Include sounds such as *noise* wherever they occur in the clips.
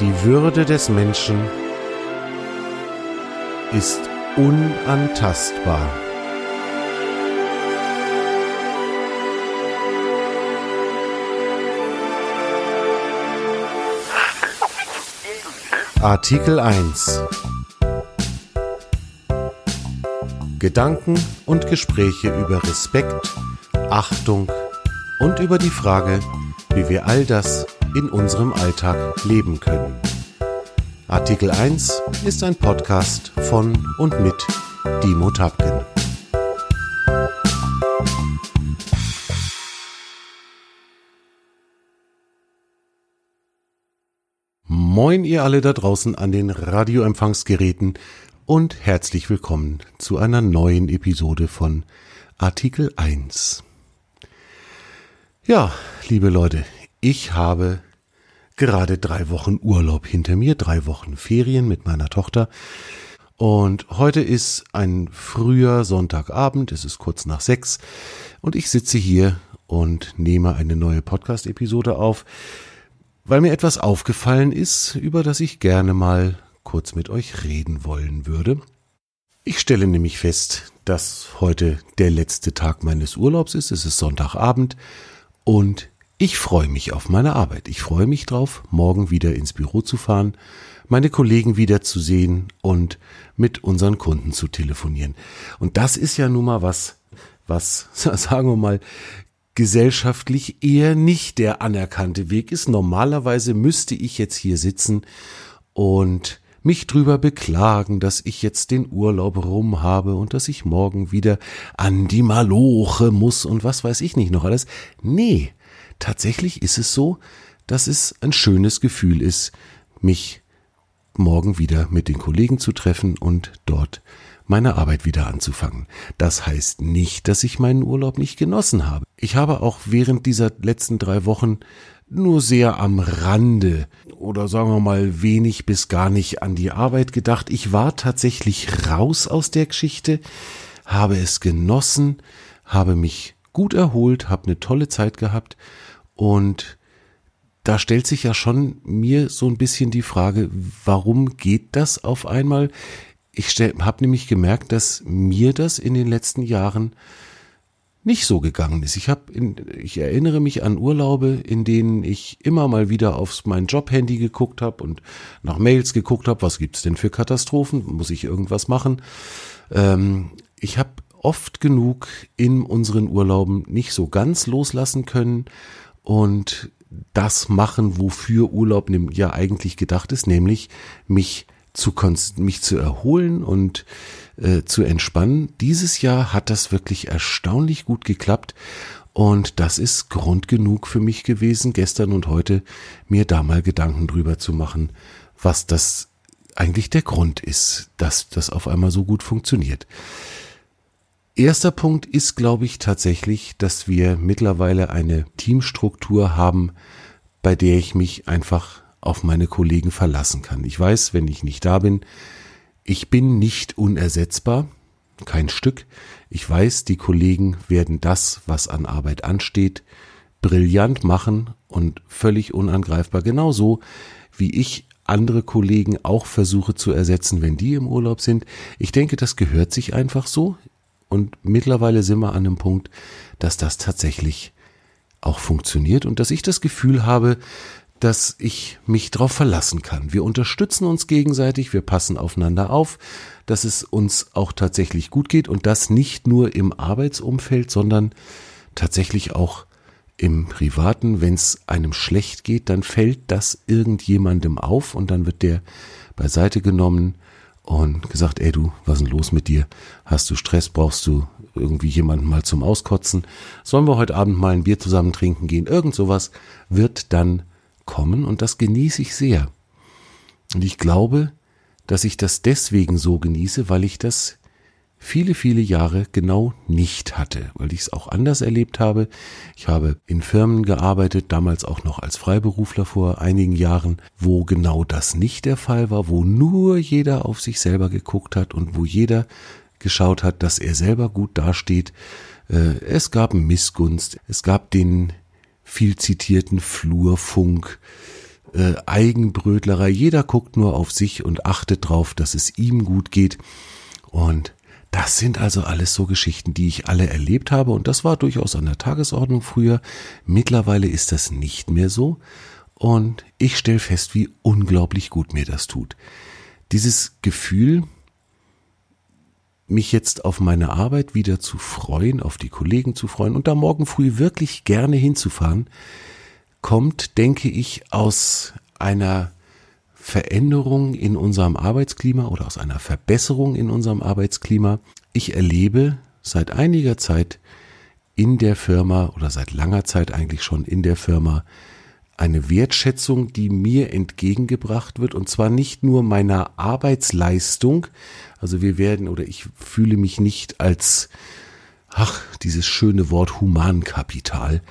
Die Würde des Menschen ist unantastbar. Artikel 1 Gedanken und Gespräche über Respekt, Achtung und über die Frage, wie wir all das in unserem Alltag leben können. Artikel 1 ist ein Podcast von und mit Dimo Tapken. Moin ihr alle da draußen an den Radioempfangsgeräten und herzlich willkommen zu einer neuen Episode von Artikel 1. Ja, liebe Leute, ich habe gerade drei Wochen Urlaub hinter mir, drei Wochen Ferien mit meiner Tochter. Und heute ist ein früher Sonntagabend, es ist kurz nach sechs und ich sitze hier und nehme eine neue Podcast-Episode auf, weil mir etwas aufgefallen ist, über das ich gerne mal kurz mit euch reden wollen würde. Ich stelle nämlich fest, dass heute der letzte Tag meines Urlaubs ist, es ist Sonntagabend und ich freue mich auf meine Arbeit. Ich freue mich drauf, morgen wieder ins Büro zu fahren, meine Kollegen wieder zu sehen und mit unseren Kunden zu telefonieren. Und das ist ja nun mal was, was, *laughs* sagen wir mal, gesellschaftlich eher nicht der anerkannte Weg ist. Normalerweise müsste ich jetzt hier sitzen und mich drüber beklagen, dass ich jetzt den Urlaub rum habe und dass ich morgen wieder an die Maloche muss und was weiß ich nicht noch alles. Nee, tatsächlich ist es so, dass es ein schönes Gefühl ist, mich morgen wieder mit den Kollegen zu treffen und dort meine Arbeit wieder anzufangen. Das heißt nicht, dass ich meinen Urlaub nicht genossen habe. Ich habe auch während dieser letzten drei Wochen nur sehr am Rande oder sagen wir mal wenig bis gar nicht an die Arbeit gedacht. Ich war tatsächlich raus aus der Geschichte, habe es genossen, habe mich gut erholt, habe eine tolle Zeit gehabt und da stellt sich ja schon mir so ein bisschen die Frage, warum geht das auf einmal? Ich habe nämlich gemerkt, dass mir das in den letzten Jahren nicht so gegangen ist. Ich habe, ich erinnere mich an Urlaube, in denen ich immer mal wieder aufs mein Jobhandy geguckt habe und nach Mails geguckt habe, was gibt's denn für Katastrophen? Muss ich irgendwas machen? Ähm, ich habe oft genug in unseren Urlauben nicht so ganz loslassen können und das machen, wofür Urlaub ja eigentlich gedacht ist, nämlich mich zu mich zu erholen und äh, zu entspannen. Dieses Jahr hat das wirklich erstaunlich gut geklappt und das ist Grund genug für mich gewesen, gestern und heute mir da mal Gedanken drüber zu machen, was das eigentlich der Grund ist, dass das auf einmal so gut funktioniert. Erster Punkt ist, glaube ich, tatsächlich, dass wir mittlerweile eine Teamstruktur haben, bei der ich mich einfach auf meine Kollegen verlassen kann. Ich weiß, wenn ich nicht da bin, ich bin nicht unersetzbar, kein Stück. Ich weiß, die Kollegen werden das, was an Arbeit ansteht, brillant machen und völlig unangreifbar, genauso wie ich andere Kollegen auch versuche zu ersetzen, wenn die im Urlaub sind. Ich denke, das gehört sich einfach so. Und mittlerweile sind wir an dem Punkt, dass das tatsächlich auch funktioniert und dass ich das Gefühl habe, dass ich mich darauf verlassen kann. Wir unterstützen uns gegenseitig, wir passen aufeinander auf, dass es uns auch tatsächlich gut geht und das nicht nur im Arbeitsumfeld, sondern tatsächlich auch im Privaten. Wenn es einem schlecht geht, dann fällt das irgendjemandem auf und dann wird der beiseite genommen und gesagt, ey du, was ist denn los mit dir? Hast du Stress? Brauchst du irgendwie jemanden mal zum Auskotzen? Sollen wir heute Abend mal ein Bier zusammen trinken gehen? Irgend sowas wird dann kommen und das genieße ich sehr. Und ich glaube, dass ich das deswegen so genieße, weil ich das viele, viele Jahre genau nicht hatte, weil ich es auch anders erlebt habe. Ich habe in Firmen gearbeitet, damals auch noch als Freiberufler vor einigen Jahren, wo genau das nicht der Fall war, wo nur jeder auf sich selber geguckt hat und wo jeder geschaut hat, dass er selber gut dasteht. Äh, es gab Missgunst, es gab den viel zitierten Flurfunk, äh, Eigenbrötlerei. Jeder guckt nur auf sich und achtet drauf, dass es ihm gut geht. Und das sind also alles so Geschichten, die ich alle erlebt habe und das war durchaus an der Tagesordnung früher. Mittlerweile ist das nicht mehr so und ich stelle fest, wie unglaublich gut mir das tut. Dieses Gefühl, mich jetzt auf meine Arbeit wieder zu freuen, auf die Kollegen zu freuen und da morgen früh wirklich gerne hinzufahren, kommt, denke ich, aus einer Veränderung in unserem Arbeitsklima oder aus einer Verbesserung in unserem Arbeitsklima. Ich erlebe seit einiger Zeit in der Firma oder seit langer Zeit eigentlich schon in der Firma eine Wertschätzung, die mir entgegengebracht wird, und zwar nicht nur meiner Arbeitsleistung, also wir werden oder ich fühle mich nicht als, ach, dieses schöne Wort Humankapital.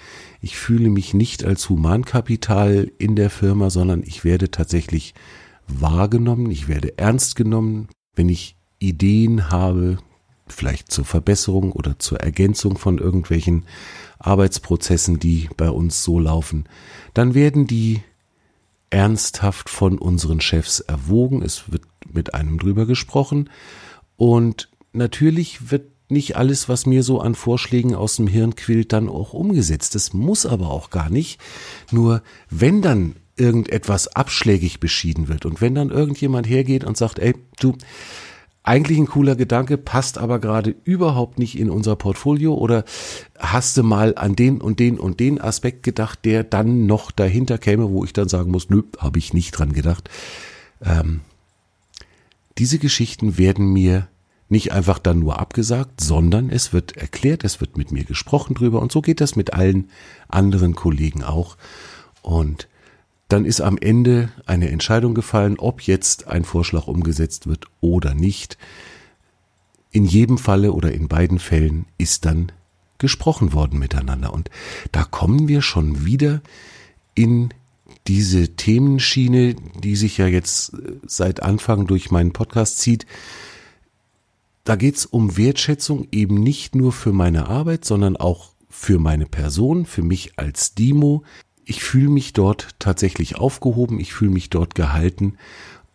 Ich fühle mich nicht als Humankapital in der Firma, sondern ich werde tatsächlich wahrgenommen, ich werde ernst genommen, wenn ich Ideen habe, vielleicht zur Verbesserung oder zur Ergänzung von irgendwelchen Arbeitsprozessen, die bei uns so laufen, dann werden die ernsthaft von unseren Chefs erwogen. Es wird mit einem drüber gesprochen. Und natürlich wird nicht alles, was mir so an Vorschlägen aus dem Hirn quillt, dann auch umgesetzt. Das muss aber auch gar nicht. Nur wenn dann irgendetwas abschlägig beschieden wird und wenn dann irgendjemand hergeht und sagt, ey, du, eigentlich ein cooler Gedanke, passt aber gerade überhaupt nicht in unser Portfolio oder hast du mal an den und den und den Aspekt gedacht, der dann noch dahinter käme, wo ich dann sagen muss, nö, habe ich nicht dran gedacht. Ähm, diese Geschichten werden mir nicht einfach dann nur abgesagt, sondern es wird erklärt, es wird mit mir gesprochen drüber und so geht das mit allen anderen Kollegen auch. Und dann ist am Ende eine Entscheidung gefallen, ob jetzt ein Vorschlag umgesetzt wird oder nicht. In jedem Falle oder in beiden Fällen ist dann gesprochen worden miteinander. Und da kommen wir schon wieder in diese Themenschiene, die sich ja jetzt äh, seit Anfang durch meinen Podcast zieht. Da geht's um Wertschätzung eben nicht nur für meine Arbeit, sondern auch für meine Person, für mich als Demo, ich fühle mich dort tatsächlich aufgehoben, ich fühle mich dort gehalten.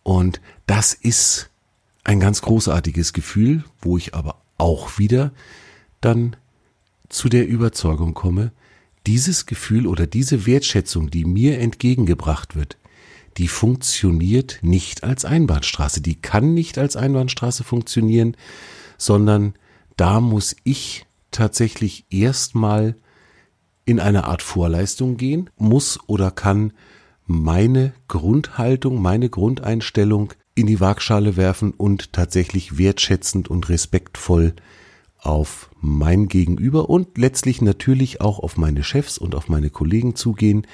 Und das ist ein ganz großartiges Gefühl, wo ich aber auch wieder dann zu der Überzeugung komme, dieses Gefühl oder diese Wertschätzung, die mir entgegengebracht wird, die funktioniert nicht als Einbahnstraße, die kann nicht als Einbahnstraße funktionieren, sondern da muss ich tatsächlich erstmal in eine Art Vorleistung gehen, muss oder kann meine Grundhaltung, meine Grundeinstellung in die Waagschale werfen und tatsächlich wertschätzend und respektvoll auf mein Gegenüber und letztlich natürlich auch auf meine Chefs und auf meine Kollegen zugehen.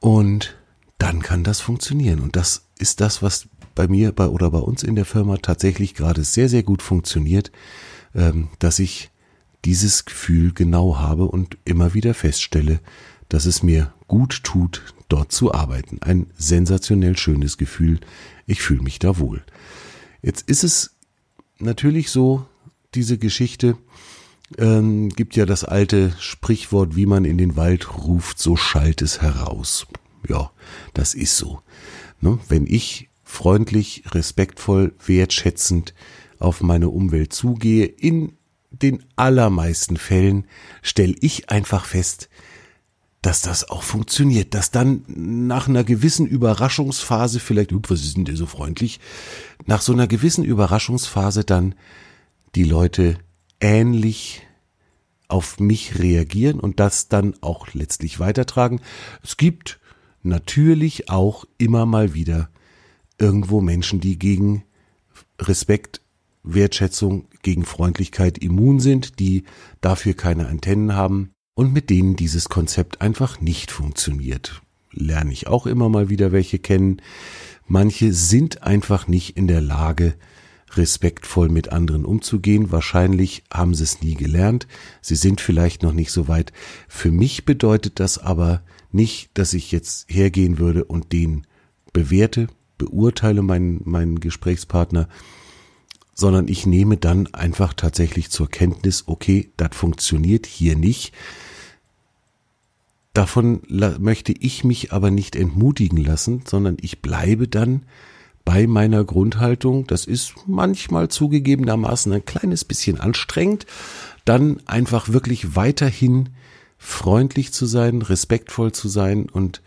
Und dann kann das funktionieren. Und das ist das, was bei mir bei, oder bei uns in der Firma tatsächlich gerade sehr, sehr gut funktioniert, ähm, dass ich dieses Gefühl genau habe und immer wieder feststelle, dass es mir gut tut, dort zu arbeiten. Ein sensationell schönes Gefühl. Ich fühle mich da wohl. Jetzt ist es natürlich so, diese Geschichte ähm, gibt ja das alte Sprichwort, wie man in den Wald ruft, so schallt es heraus. Ja, das ist so. Ne? Wenn ich freundlich, respektvoll, wertschätzend auf meine Umwelt zugehe, in den allermeisten Fällen stelle ich einfach fest, dass das auch funktioniert, dass dann nach einer gewissen Überraschungsphase vielleicht, was ist denn der so freundlich, nach so einer gewissen Überraschungsphase dann die Leute ähnlich auf mich reagieren und das dann auch letztlich weitertragen. Es gibt natürlich auch immer mal wieder irgendwo Menschen, die gegen Respekt Wertschätzung gegen Freundlichkeit immun sind, die dafür keine Antennen haben und mit denen dieses Konzept einfach nicht funktioniert. Lerne ich auch immer mal wieder welche kennen. Manche sind einfach nicht in der Lage, respektvoll mit anderen umzugehen. Wahrscheinlich haben sie es nie gelernt. Sie sind vielleicht noch nicht so weit. Für mich bedeutet das aber nicht, dass ich jetzt hergehen würde und den bewerte, beurteile meinen, meinen Gesprächspartner, sondern ich nehme dann einfach tatsächlich zur Kenntnis, okay, das funktioniert hier nicht. Davon möchte ich mich aber nicht entmutigen lassen, sondern ich bleibe dann bei meiner Grundhaltung. Das ist manchmal zugegebenermaßen ein kleines bisschen anstrengend, dann einfach wirklich weiterhin freundlich zu sein, respektvoll zu sein und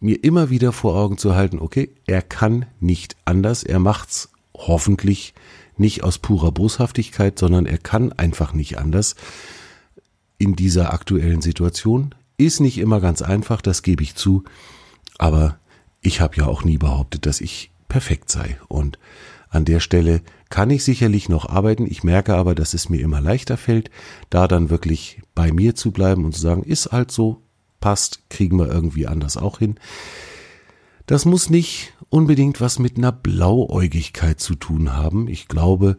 mir immer wieder vor Augen zu halten, okay, er kann nicht anders, er macht's hoffentlich nicht aus purer Boshaftigkeit, sondern er kann einfach nicht anders in dieser aktuellen Situation. Ist nicht immer ganz einfach, das gebe ich zu, aber ich habe ja auch nie behauptet, dass ich perfekt sei. Und an der Stelle kann ich sicherlich noch arbeiten. Ich merke aber, dass es mir immer leichter fällt, da dann wirklich bei mir zu bleiben und zu sagen, ist halt so, passt, kriegen wir irgendwie anders auch hin. Das muss nicht unbedingt was mit einer Blauäugigkeit zu tun haben. Ich glaube,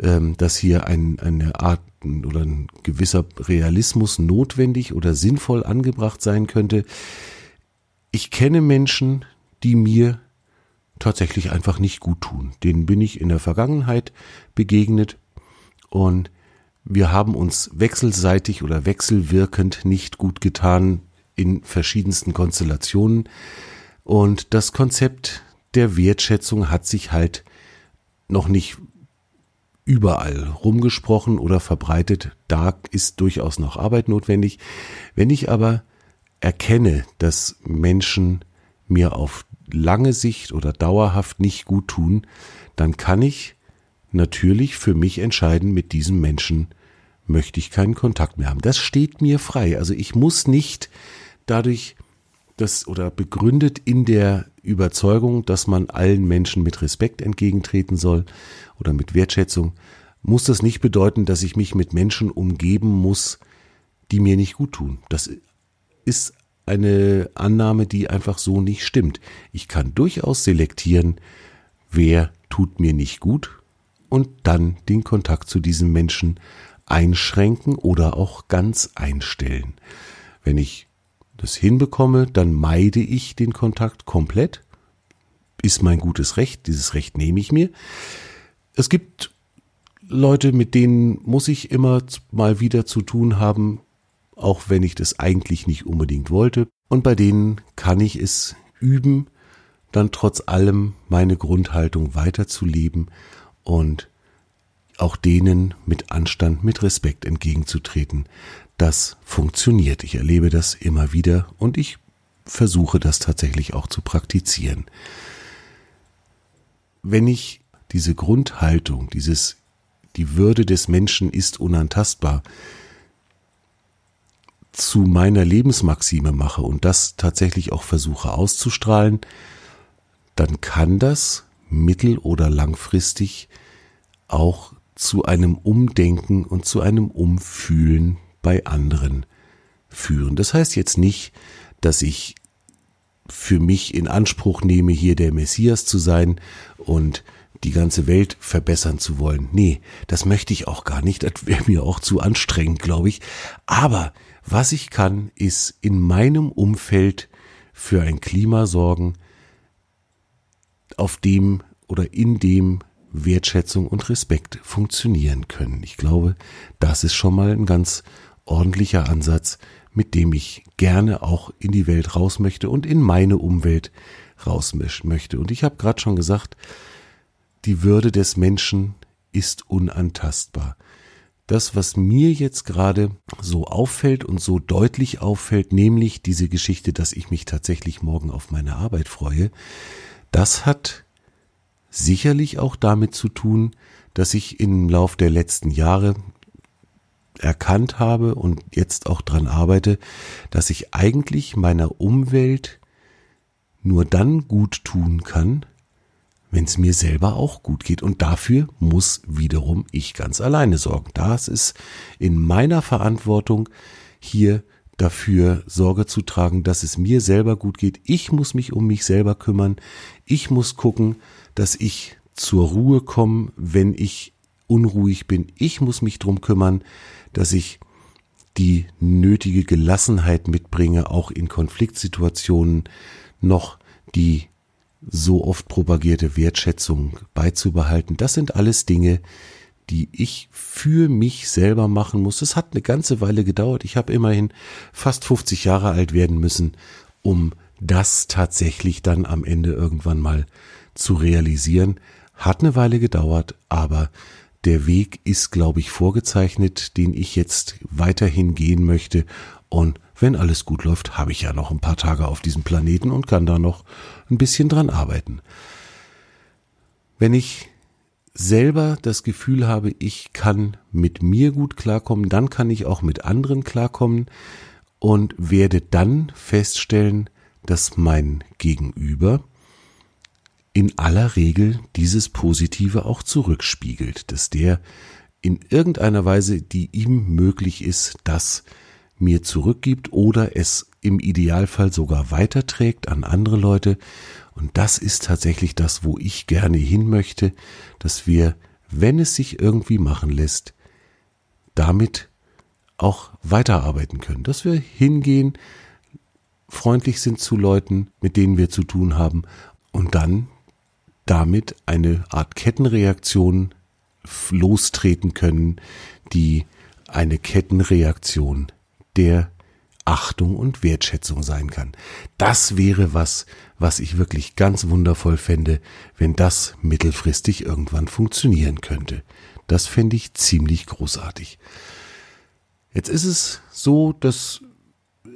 ähm, dass hier ein, eine Art oder ein gewisser Realismus notwendig oder sinnvoll angebracht sein könnte. Ich kenne Menschen, die mir tatsächlich einfach nicht gut tun. Denen bin ich in der Vergangenheit begegnet und wir haben uns wechselseitig oder wechselwirkend nicht gut getan in verschiedensten Konstellationen. Und das Konzept der Wertschätzung hat sich halt noch nicht überall rumgesprochen oder verbreitet. Da ist durchaus noch Arbeit notwendig. Wenn ich aber erkenne, dass Menschen mir auf lange Sicht oder dauerhaft nicht gut tun, dann kann ich natürlich für mich entscheiden, mit diesem Menschen möchte ich keinen Kontakt mehr haben. Das steht mir frei. Also ich muss nicht dadurch das oder begründet in der Überzeugung, dass man allen Menschen mit Respekt entgegentreten soll oder mit Wertschätzung, muss das nicht bedeuten, dass ich mich mit Menschen umgeben muss, die mir nicht gut tun. Das ist eine Annahme, die einfach so nicht stimmt. Ich kann durchaus selektieren, wer tut mir nicht gut und dann den Kontakt zu diesem Menschen einschränken oder auch ganz einstellen. Wenn ich das hinbekomme, dann meide ich den Kontakt komplett. Ist mein gutes Recht, dieses Recht nehme ich mir. Es gibt Leute, mit denen muss ich immer mal wieder zu tun haben, auch wenn ich das eigentlich nicht unbedingt wollte. Und bei denen kann ich es üben, dann trotz allem meine Grundhaltung weiterzuleben und auch denen mit Anstand, mit Respekt entgegenzutreten. Das funktioniert. Ich erlebe das immer wieder und ich versuche das tatsächlich auch zu praktizieren. Wenn ich diese Grundhaltung, dieses die Würde des Menschen ist unantastbar, zu meiner Lebensmaxime mache und das tatsächlich auch versuche auszustrahlen, dann kann das mittel- oder langfristig auch zu einem Umdenken und zu einem Umfühlen bei anderen führen. Das heißt jetzt nicht, dass ich für mich in Anspruch nehme, hier der Messias zu sein und die ganze Welt verbessern zu wollen. Nee, das möchte ich auch gar nicht. Das wäre mir auch zu anstrengend, glaube ich. Aber was ich kann, ist in meinem Umfeld für ein Klima sorgen, auf dem oder in dem Wertschätzung und Respekt funktionieren können. Ich glaube, das ist schon mal ein ganz ordentlicher Ansatz, mit dem ich gerne auch in die Welt raus möchte und in meine Umwelt raus möchte. Und ich habe gerade schon gesagt, die Würde des Menschen ist unantastbar. Das, was mir jetzt gerade so auffällt und so deutlich auffällt, nämlich diese Geschichte, dass ich mich tatsächlich morgen auf meine Arbeit freue, das hat sicherlich auch damit zu tun, dass ich im Lauf der letzten Jahre erkannt habe und jetzt auch dran arbeite, dass ich eigentlich meiner Umwelt nur dann gut tun kann, wenn es mir selber auch gut geht. Und dafür muss wiederum ich ganz alleine sorgen. Das ist in meiner Verantwortung, hier dafür Sorge zu tragen, dass es mir selber gut geht. Ich muss mich um mich selber kümmern. Ich muss gucken, dass ich zur Ruhe komme, wenn ich unruhig bin. Ich muss mich drum kümmern, dass ich die nötige Gelassenheit mitbringe, auch in Konfliktsituationen noch die so oft propagierte Wertschätzung beizubehalten. Das sind alles Dinge, die ich für mich selber machen muss. Es hat eine ganze Weile gedauert. Ich habe immerhin fast 50 Jahre alt werden müssen, um das tatsächlich dann am Ende irgendwann mal zu realisieren. Hat eine Weile gedauert, aber der Weg ist, glaube ich, vorgezeichnet, den ich jetzt weiterhin gehen möchte. Und wenn alles gut läuft, habe ich ja noch ein paar Tage auf diesem Planeten und kann da noch ein bisschen dran arbeiten. Wenn ich selber das Gefühl habe, ich kann mit mir gut klarkommen, dann kann ich auch mit anderen klarkommen und werde dann feststellen, dass mein Gegenüber in aller Regel dieses Positive auch zurückspiegelt, dass der in irgendeiner Weise, die ihm möglich ist, das mir zurückgibt oder es im Idealfall sogar weiterträgt an andere Leute. Und das ist tatsächlich das, wo ich gerne hin möchte, dass wir, wenn es sich irgendwie machen lässt, damit auch weiterarbeiten können, dass wir hingehen, freundlich sind zu Leuten, mit denen wir zu tun haben und dann damit eine Art Kettenreaktion lostreten können, die eine Kettenreaktion der Achtung und Wertschätzung sein kann. Das wäre was, was ich wirklich ganz wundervoll fände, wenn das mittelfristig irgendwann funktionieren könnte. Das fände ich ziemlich großartig. Jetzt ist es so, dass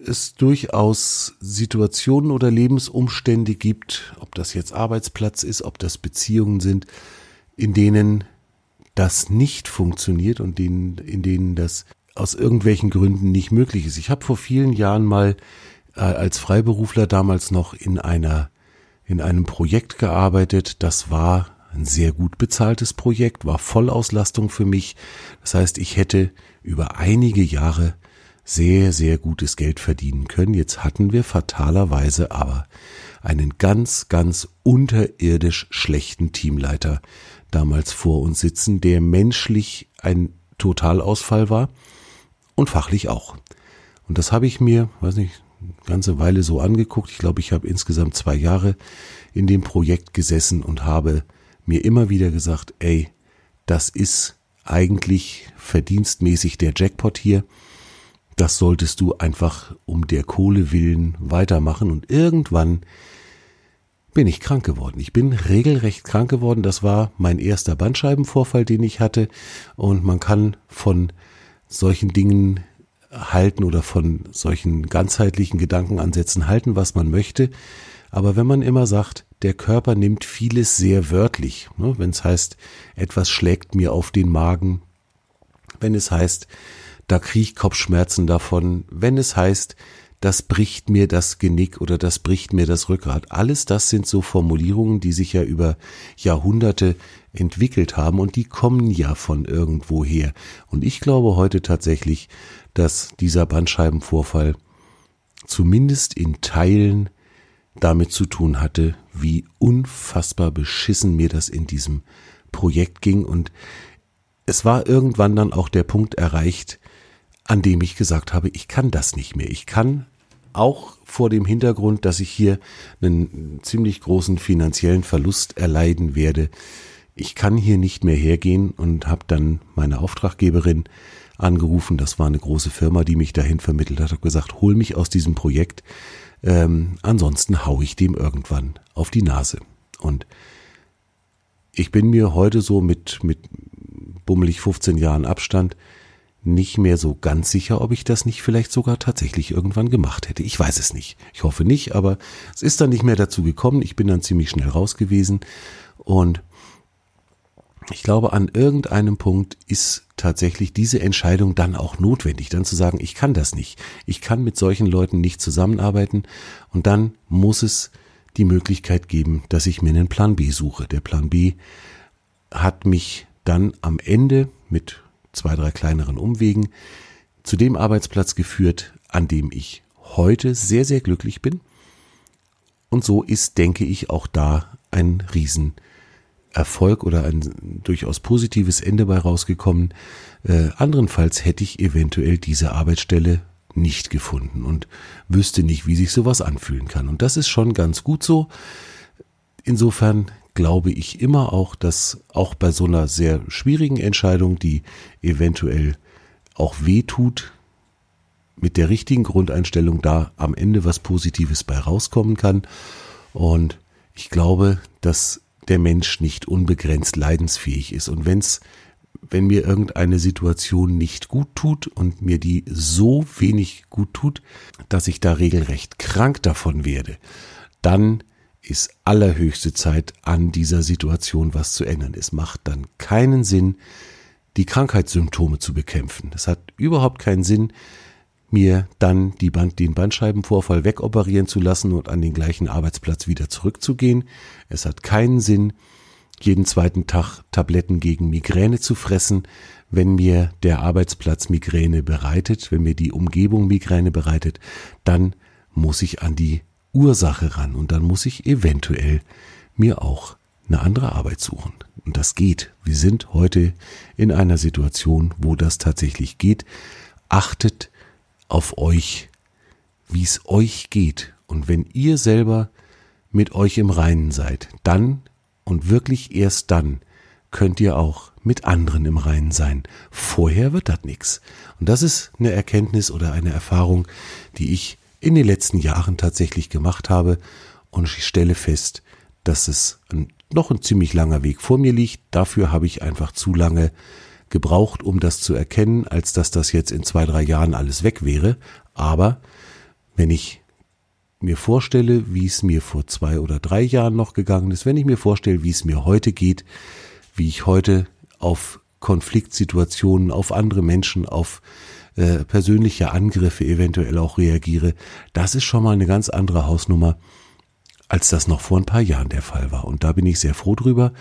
es durchaus Situationen oder Lebensumstände gibt, ob das jetzt Arbeitsplatz ist, ob das Beziehungen sind, in denen das nicht funktioniert und in denen das aus irgendwelchen Gründen nicht möglich ist. Ich habe vor vielen Jahren mal äh, als Freiberufler damals noch in einer in einem Projekt gearbeitet. Das war ein sehr gut bezahltes Projekt, war Vollauslastung für mich. Das heißt, ich hätte über einige Jahre sehr, sehr gutes Geld verdienen können. Jetzt hatten wir fatalerweise aber einen ganz, ganz unterirdisch schlechten Teamleiter damals vor uns sitzen, der menschlich ein Totalausfall war und fachlich auch. Und das habe ich mir, weiß nicht, eine ganze Weile so angeguckt. Ich glaube, ich habe insgesamt zwei Jahre in dem Projekt gesessen und habe mir immer wieder gesagt, ey, das ist eigentlich verdienstmäßig der Jackpot hier. Das solltest du einfach um der Kohle willen weitermachen. Und irgendwann bin ich krank geworden. Ich bin regelrecht krank geworden. Das war mein erster Bandscheibenvorfall, den ich hatte. Und man kann von solchen Dingen halten oder von solchen ganzheitlichen Gedankenansätzen halten, was man möchte. Aber wenn man immer sagt, der Körper nimmt vieles sehr wörtlich, ne, wenn es heißt, etwas schlägt mir auf den Magen, wenn es heißt, da kriege ich Kopfschmerzen davon, wenn es heißt, das bricht mir das Genick oder das bricht mir das Rückgrat. Alles das sind so Formulierungen, die sich ja über Jahrhunderte entwickelt haben und die kommen ja von irgendwo her. Und ich glaube heute tatsächlich, dass dieser Bandscheibenvorfall zumindest in Teilen damit zu tun hatte, wie unfassbar beschissen mir das in diesem Projekt ging. Und es war irgendwann dann auch der Punkt erreicht, an dem ich gesagt habe, ich kann das nicht mehr. Ich kann auch vor dem Hintergrund, dass ich hier einen ziemlich großen finanziellen Verlust erleiden werde. Ich kann hier nicht mehr hergehen und habe dann meine Auftraggeberin angerufen. Das war eine große Firma, die mich dahin vermittelt hat. Habe gesagt, hol mich aus diesem Projekt. Ähm, ansonsten hau ich dem irgendwann auf die Nase. Und ich bin mir heute so mit mit bummelig 15 Jahren Abstand nicht mehr so ganz sicher, ob ich das nicht vielleicht sogar tatsächlich irgendwann gemacht hätte. Ich weiß es nicht. Ich hoffe nicht, aber es ist dann nicht mehr dazu gekommen. Ich bin dann ziemlich schnell raus gewesen und ich glaube, an irgendeinem Punkt ist tatsächlich diese Entscheidung dann auch notwendig, dann zu sagen, ich kann das nicht. Ich kann mit solchen Leuten nicht zusammenarbeiten und dann muss es die Möglichkeit geben, dass ich mir einen Plan B suche. Der Plan B hat mich dann am Ende mit zwei, drei kleineren Umwegen zu dem Arbeitsplatz geführt, an dem ich heute sehr, sehr glücklich bin. Und so ist, denke ich, auch da ein Riesenerfolg oder ein durchaus positives Ende bei rausgekommen. Äh, andernfalls hätte ich eventuell diese Arbeitsstelle nicht gefunden und wüsste nicht, wie sich sowas anfühlen kann. Und das ist schon ganz gut so. Insofern glaube ich immer auch, dass auch bei so einer sehr schwierigen Entscheidung, die eventuell auch weh tut, mit der richtigen Grundeinstellung da am Ende was Positives bei rauskommen kann. Und ich glaube, dass der Mensch nicht unbegrenzt leidensfähig ist. Und wenn's, wenn mir irgendeine Situation nicht gut tut und mir die so wenig gut tut, dass ich da regelrecht krank davon werde, dann ist allerhöchste Zeit, an dieser Situation was zu ändern. Es macht dann keinen Sinn, die Krankheitssymptome zu bekämpfen. Es hat überhaupt keinen Sinn, mir dann die Band, den Bandscheibenvorfall wegoperieren zu lassen und an den gleichen Arbeitsplatz wieder zurückzugehen. Es hat keinen Sinn, jeden zweiten Tag Tabletten gegen Migräne zu fressen, wenn mir der Arbeitsplatz Migräne bereitet, wenn mir die Umgebung Migräne bereitet, dann muss ich an die Ursache ran und dann muss ich eventuell mir auch eine andere Arbeit suchen. Und das geht. Wir sind heute in einer Situation, wo das tatsächlich geht. Achtet auf euch, wie es euch geht. Und wenn ihr selber mit euch im Reinen seid, dann und wirklich erst dann könnt ihr auch mit anderen im Reinen sein. Vorher wird das nichts. Und das ist eine Erkenntnis oder eine Erfahrung, die ich in den letzten Jahren tatsächlich gemacht habe und ich stelle fest, dass es noch ein ziemlich langer Weg vor mir liegt. Dafür habe ich einfach zu lange gebraucht, um das zu erkennen, als dass das jetzt in zwei, drei Jahren alles weg wäre. Aber wenn ich mir vorstelle, wie es mir vor zwei oder drei Jahren noch gegangen ist, wenn ich mir vorstelle, wie es mir heute geht, wie ich heute auf Konfliktsituationen, auf andere Menschen, auf äh, persönliche Angriffe eventuell auch reagiere, das ist schon mal eine ganz andere Hausnummer, als das noch vor ein paar Jahren der Fall war. Und da bin ich sehr froh drüber.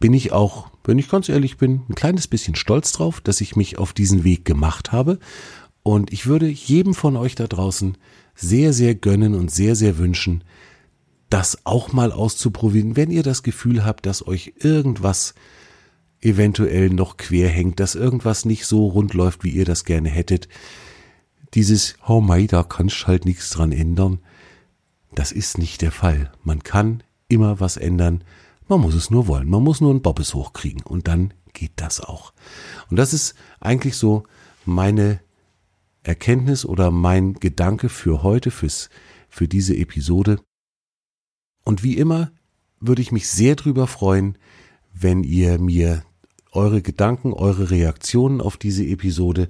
Bin ich auch, wenn ich ganz ehrlich bin, ein kleines bisschen stolz drauf, dass ich mich auf diesen Weg gemacht habe. Und ich würde jedem von euch da draußen sehr, sehr gönnen und sehr, sehr wünschen, das auch mal auszuprobieren, wenn ihr das Gefühl habt, dass euch irgendwas eventuell noch quer hängt, dass irgendwas nicht so rund läuft, wie ihr das gerne hättet. Dieses, oh mei, da kannst halt nichts dran ändern. Das ist nicht der Fall. Man kann immer was ändern. Man muss es nur wollen. Man muss nur einen Bobbes hochkriegen. Und dann geht das auch. Und das ist eigentlich so meine Erkenntnis oder mein Gedanke für heute, fürs, für diese Episode. Und wie immer würde ich mich sehr drüber freuen, wenn ihr mir eure Gedanken, eure Reaktionen auf diese Episode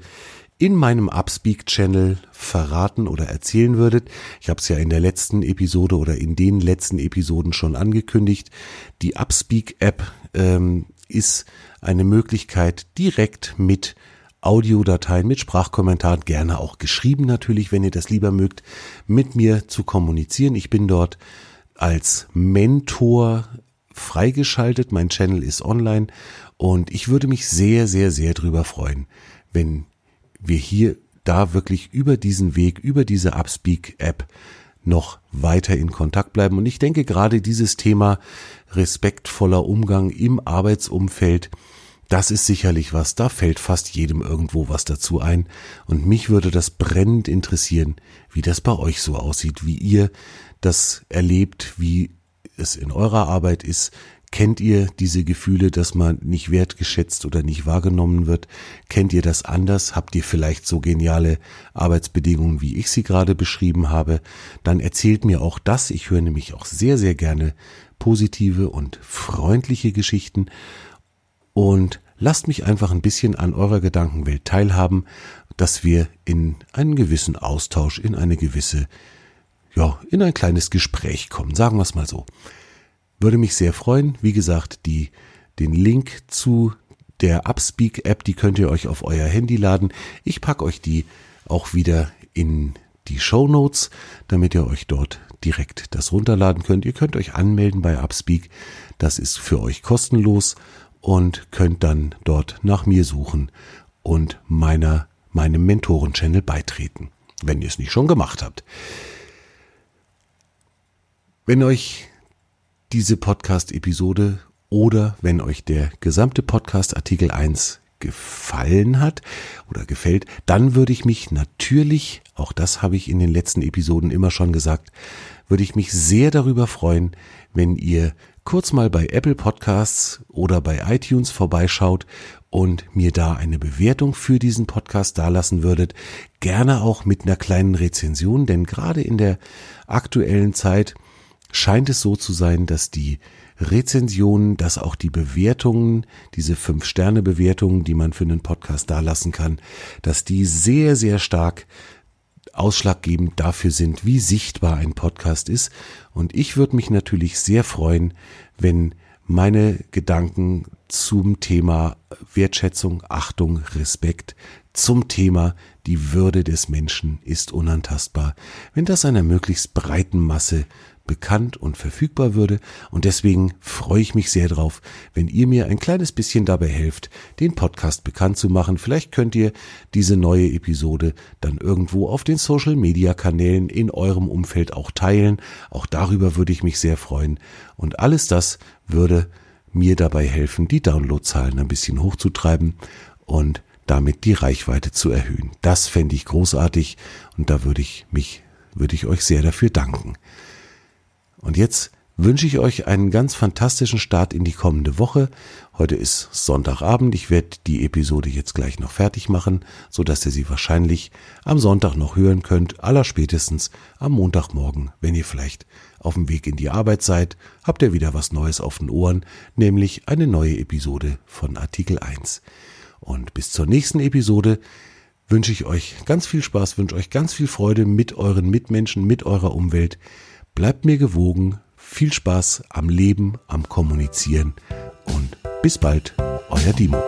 in meinem Upspeak-Channel verraten oder erzählen würdet. Ich habe es ja in der letzten Episode oder in den letzten Episoden schon angekündigt. Die Upspeak-App ähm, ist eine Möglichkeit, direkt mit Audiodateien, mit Sprachkommentaren, gerne auch geschrieben natürlich, wenn ihr das lieber mögt, mit mir zu kommunizieren. Ich bin dort als Mentor freigeschaltet. Mein Channel ist online und ich würde mich sehr, sehr, sehr drüber freuen, wenn wir hier da wirklich über diesen Weg, über diese Upspeak-App noch weiter in Kontakt bleiben. Und ich denke gerade dieses Thema respektvoller Umgang im Arbeitsumfeld, das ist sicherlich was, da fällt fast jedem irgendwo was dazu ein. Und mich würde das brennend interessieren, wie das bei euch so aussieht, wie ihr das erlebt, wie es in eurer Arbeit ist, Kennt ihr diese Gefühle, dass man nicht wertgeschätzt oder nicht wahrgenommen wird? Kennt ihr das anders? Habt ihr vielleicht so geniale Arbeitsbedingungen, wie ich sie gerade beschrieben habe? Dann erzählt mir auch das. Ich höre nämlich auch sehr, sehr gerne positive und freundliche Geschichten. Und lasst mich einfach ein bisschen an eurer Gedankenwelt teilhaben, dass wir in einen gewissen Austausch, in eine gewisse, ja, in ein kleines Gespräch kommen. Sagen wir es mal so. Würde mich sehr freuen. Wie gesagt, die, den Link zu der Upspeak-App, die könnt ihr euch auf euer Handy laden. Ich packe euch die auch wieder in die Show Notes, damit ihr euch dort direkt das runterladen könnt. Ihr könnt euch anmelden bei Upspeak. Das ist für euch kostenlos und könnt dann dort nach mir suchen und meiner, meinem Mentoren-Channel beitreten, wenn ihr es nicht schon gemacht habt. Wenn euch diese Podcast-Episode oder wenn euch der gesamte Podcast Artikel 1 gefallen hat oder gefällt, dann würde ich mich natürlich, auch das habe ich in den letzten Episoden immer schon gesagt, würde ich mich sehr darüber freuen, wenn ihr kurz mal bei Apple Podcasts oder bei iTunes vorbeischaut und mir da eine Bewertung für diesen Podcast dalassen würdet. Gerne auch mit einer kleinen Rezension, denn gerade in der aktuellen Zeit scheint es so zu sein, dass die Rezensionen, dass auch die Bewertungen, diese Fünf-Sterne-Bewertungen, die man für einen Podcast dalassen kann, dass die sehr, sehr stark ausschlaggebend dafür sind, wie sichtbar ein Podcast ist. Und ich würde mich natürlich sehr freuen, wenn meine Gedanken zum Thema Wertschätzung, Achtung, Respekt, zum Thema die Würde des Menschen ist unantastbar, wenn das einer möglichst breiten Masse bekannt und verfügbar würde. Und deswegen freue ich mich sehr drauf, wenn ihr mir ein kleines bisschen dabei helft, den Podcast bekannt zu machen. Vielleicht könnt ihr diese neue Episode dann irgendwo auf den Social Media Kanälen in eurem Umfeld auch teilen. Auch darüber würde ich mich sehr freuen. Und alles das würde mir dabei helfen, die Downloadzahlen ein bisschen hochzutreiben und damit die Reichweite zu erhöhen. Das fände ich großartig und da würde ich mich, würde ich euch sehr dafür danken. Und jetzt wünsche ich euch einen ganz fantastischen Start in die kommende Woche. Heute ist Sonntagabend. Ich werde die Episode jetzt gleich noch fertig machen, so dass ihr sie wahrscheinlich am Sonntag noch hören könnt, allerspätestens am Montagmorgen, wenn ihr vielleicht auf dem Weg in die Arbeit seid, habt ihr wieder was Neues auf den Ohren, nämlich eine neue Episode von Artikel 1. Und bis zur nächsten Episode wünsche ich euch ganz viel Spaß, wünsche euch ganz viel Freude mit euren Mitmenschen, mit eurer Umwelt. Bleibt mir gewogen, viel Spaß am Leben, am Kommunizieren und bis bald, euer Dimo.